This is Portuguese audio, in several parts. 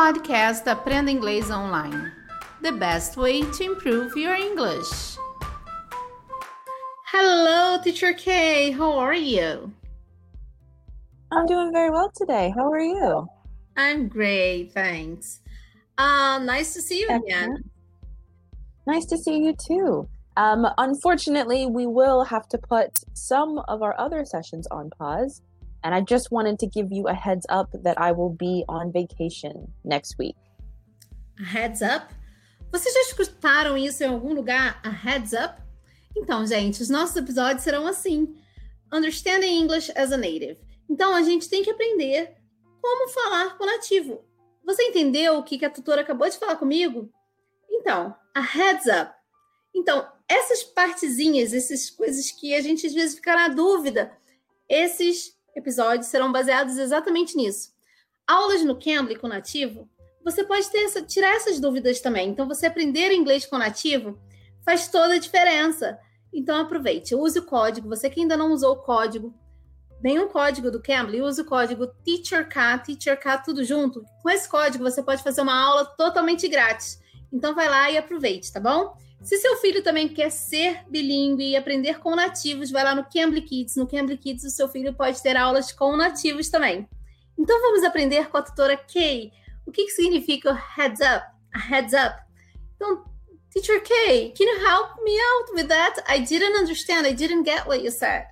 podcast Aprenda Inglês Online. The best way to improve your English. Hello, Teacher K. How are you? I'm doing very well today. How are you? I'm great, thanks. Uh, nice to see you again. Nice to see you too. Um, unfortunately, we will have to put some of our other sessions on pause. And I just wanted to give you a heads up that I will be on vacation next week. A heads up? Vocês já escutaram isso em algum lugar? A heads up? Então, gente, os nossos episódios serão assim: Understanding English as a Native. Então, a gente tem que aprender como falar com nativo. Você entendeu o que a tutora acabou de falar comigo? Então, a heads up. Então, essas partezinhas, essas coisas que a gente às vezes fica na dúvida, esses episódios serão baseados exatamente nisso. Aulas no Cambly com nativo, você pode ter tirar essas dúvidas também. Então, você aprender inglês com nativo faz toda a diferença. Então, aproveite, use o código. Você que ainda não usou o código, nenhum código do Cambly, use o código TEACHERK, TEACHERK tudo junto. Com esse código, você pode fazer uma aula totalmente grátis. Então, vai lá e aproveite, tá bom? Se seu filho também quer ser bilíngue e aprender com nativos, vai lá no Cambly Kids. No Cambly Kids, o seu filho pode ter aulas com nativos também. Então vamos aprender com a tutora Kay. O que, que significa heads up? Heads up. Então, Teacher Kay, can you help me out with that? I didn't understand. I didn't get what you said.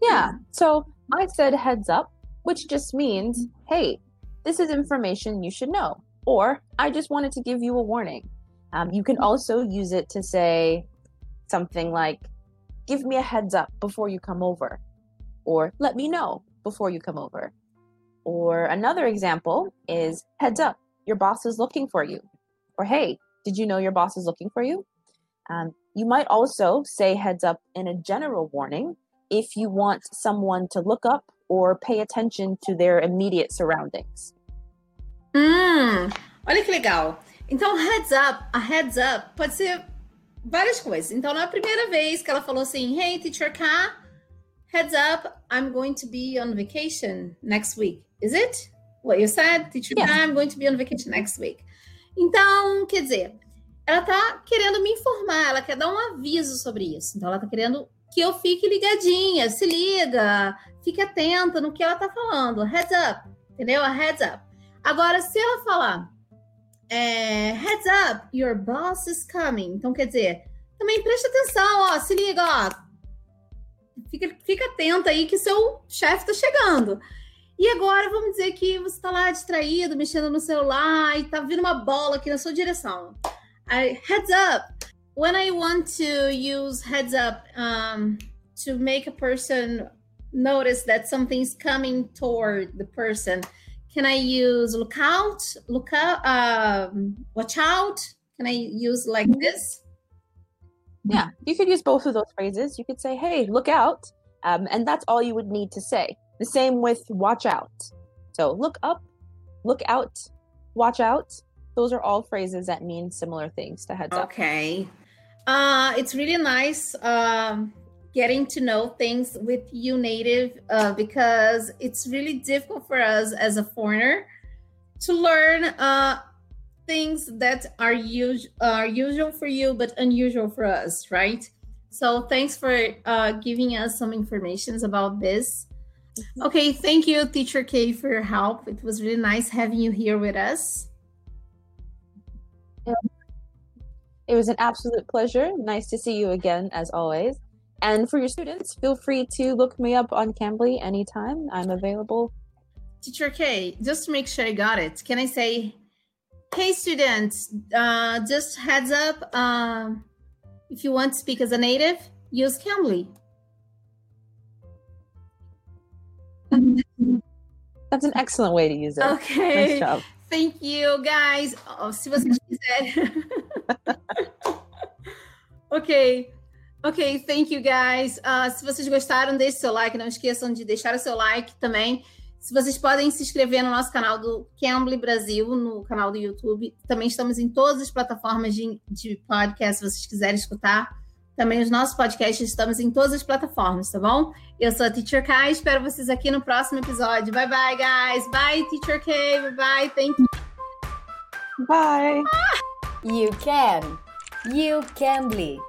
Yeah, so I said heads up, which just means, hey, this is information you should know. Or I just wanted to give you a warning. Um, you can also use it to say something like, give me a heads up before you come over, or let me know before you come over. Or another example is, heads up, your boss is looking for you. Or, hey, did you know your boss is looking for you? Um, you might also say heads up in a general warning if you want someone to look up or pay attention to their immediate surroundings. Hum, olha que legal. Então, heads up, a heads up pode ser várias coisas. Então, na primeira vez que ela falou assim, hey, teacher K, heads up, I'm going to be on vacation next week. Is it? What you said? Teacher yeah. K, I'm going to be on vacation next week. Então, quer dizer, ela tá querendo me informar, ela quer dar um aviso sobre isso. Então, ela tá querendo que eu fique ligadinha, se liga, fique atenta no que ela tá falando. Heads up, entendeu? A heads up. Agora, se ela falar é, heads up, your boss is coming. Então, quer dizer, também presta atenção, ó, se liga, ó. Fica, fica atento aí que seu chefe tá chegando. E agora vamos dizer que você tá lá distraído, mexendo no celular e tá vindo uma bola aqui na sua direção. I, heads up. When I want to use heads up um, to make a person notice that something's coming toward the person, Can I use look out, look out, um, watch out? Can I use like this? Yeah, you could use both of those phrases. You could say, hey, look out. Um, and that's all you would need to say. The same with watch out. So look up, look out, watch out. Those are all phrases that mean similar things to heads okay. up. Okay. Uh, it's really nice um, getting to know things with you native uh, because it's really difficult for us as a foreigner to learn uh, things that are, us- are usual for you but unusual for us right? So thanks for uh, giving us some informations about this. Mm-hmm. okay thank you teacher k for your help. It was really nice having you here with us. It was an absolute pleasure. Nice to see you again as always and for your students, feel free to look me up on Cambly anytime. I'm available. Teacher K, just to make sure I got it, can I say, hey students, uh, just heads up, uh, if you want to speak as a native, use Cambly. That's an excellent way to use it. Okay. Nice job. Thank you, guys. Oh, se você quiser. okay. Ok, thank you guys. Uh, se vocês gostaram, deixe seu like. Não esqueçam de deixar o seu like também. Se vocês podem se inscrever no nosso canal do Cambly Brasil, no canal do YouTube. Também estamos em todas as plataformas de, de podcast, se vocês quiserem escutar. Também os nossos podcasts estamos em todas as plataformas, tá bom? Eu sou a Teacher Kai, espero vocês aqui no próximo episódio. Bye bye, guys. Bye, Teacher K. Bye bye. Thank you. Bye. You can. You can be.